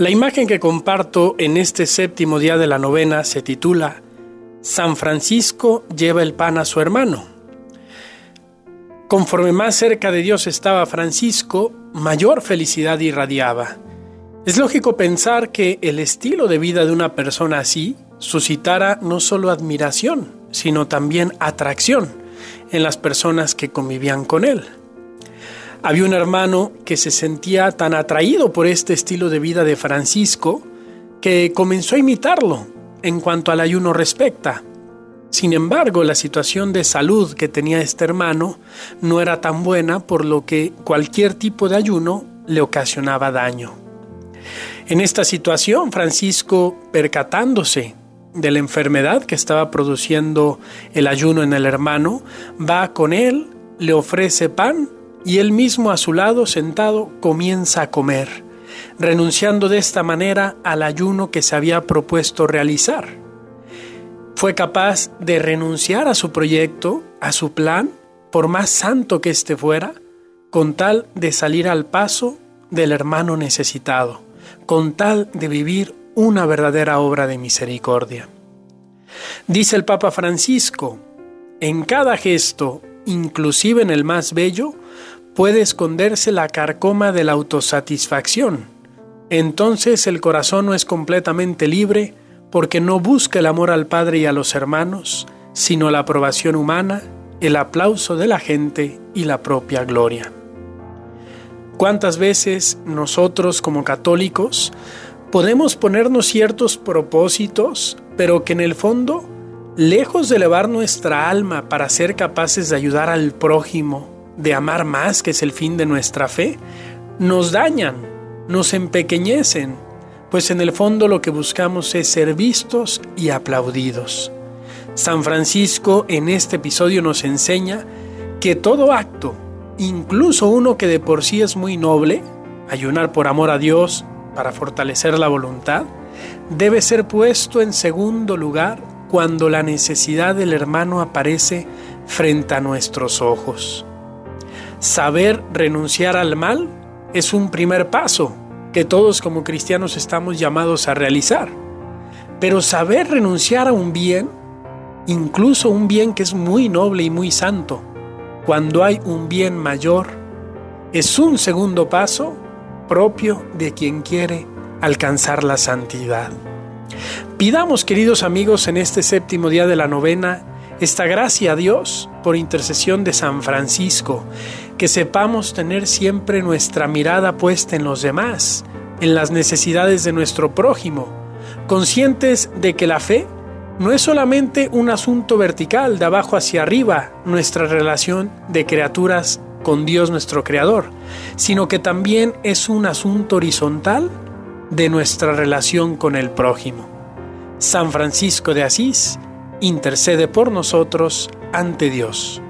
La imagen que comparto en este séptimo día de la novena se titula San Francisco lleva el pan a su hermano. Conforme más cerca de Dios estaba Francisco, mayor felicidad irradiaba. Es lógico pensar que el estilo de vida de una persona así suscitara no solo admiración, sino también atracción en las personas que convivían con él. Había un hermano que se sentía tan atraído por este estilo de vida de Francisco que comenzó a imitarlo en cuanto al ayuno respecta. Sin embargo, la situación de salud que tenía este hermano no era tan buena por lo que cualquier tipo de ayuno le ocasionaba daño. En esta situación, Francisco, percatándose de la enfermedad que estaba produciendo el ayuno en el hermano, va con él, le ofrece pan y él mismo a su lado sentado comienza a comer, renunciando de esta manera al ayuno que se había propuesto realizar. Fue capaz de renunciar a su proyecto, a su plan, por más santo que éste fuera, con tal de salir al paso del hermano necesitado, con tal de vivir una verdadera obra de misericordia. Dice el Papa Francisco, en cada gesto, inclusive en el más bello, puede esconderse la carcoma de la autosatisfacción. Entonces el corazón no es completamente libre porque no busca el amor al Padre y a los hermanos, sino la aprobación humana, el aplauso de la gente y la propia gloria. ¿Cuántas veces nosotros como católicos podemos ponernos ciertos propósitos, pero que en el fondo, lejos de elevar nuestra alma para ser capaces de ayudar al prójimo, de amar más, que es el fin de nuestra fe, nos dañan, nos empequeñecen, pues en el fondo lo que buscamos es ser vistos y aplaudidos. San Francisco en este episodio nos enseña que todo acto, incluso uno que de por sí es muy noble, ayunar por amor a Dios para fortalecer la voluntad, debe ser puesto en segundo lugar cuando la necesidad del hermano aparece frente a nuestros ojos. Saber renunciar al mal es un primer paso que todos como cristianos estamos llamados a realizar. Pero saber renunciar a un bien, incluso un bien que es muy noble y muy santo, cuando hay un bien mayor, es un segundo paso propio de quien quiere alcanzar la santidad. Pidamos, queridos amigos, en este séptimo día de la novena, esta gracia a Dios por intercesión de San Francisco, que sepamos tener siempre nuestra mirada puesta en los demás, en las necesidades de nuestro prójimo, conscientes de que la fe no es solamente un asunto vertical de abajo hacia arriba, nuestra relación de criaturas con Dios nuestro Creador, sino que también es un asunto horizontal de nuestra relación con el prójimo. San Francisco de Asís, intercede por nosotros ante Dios.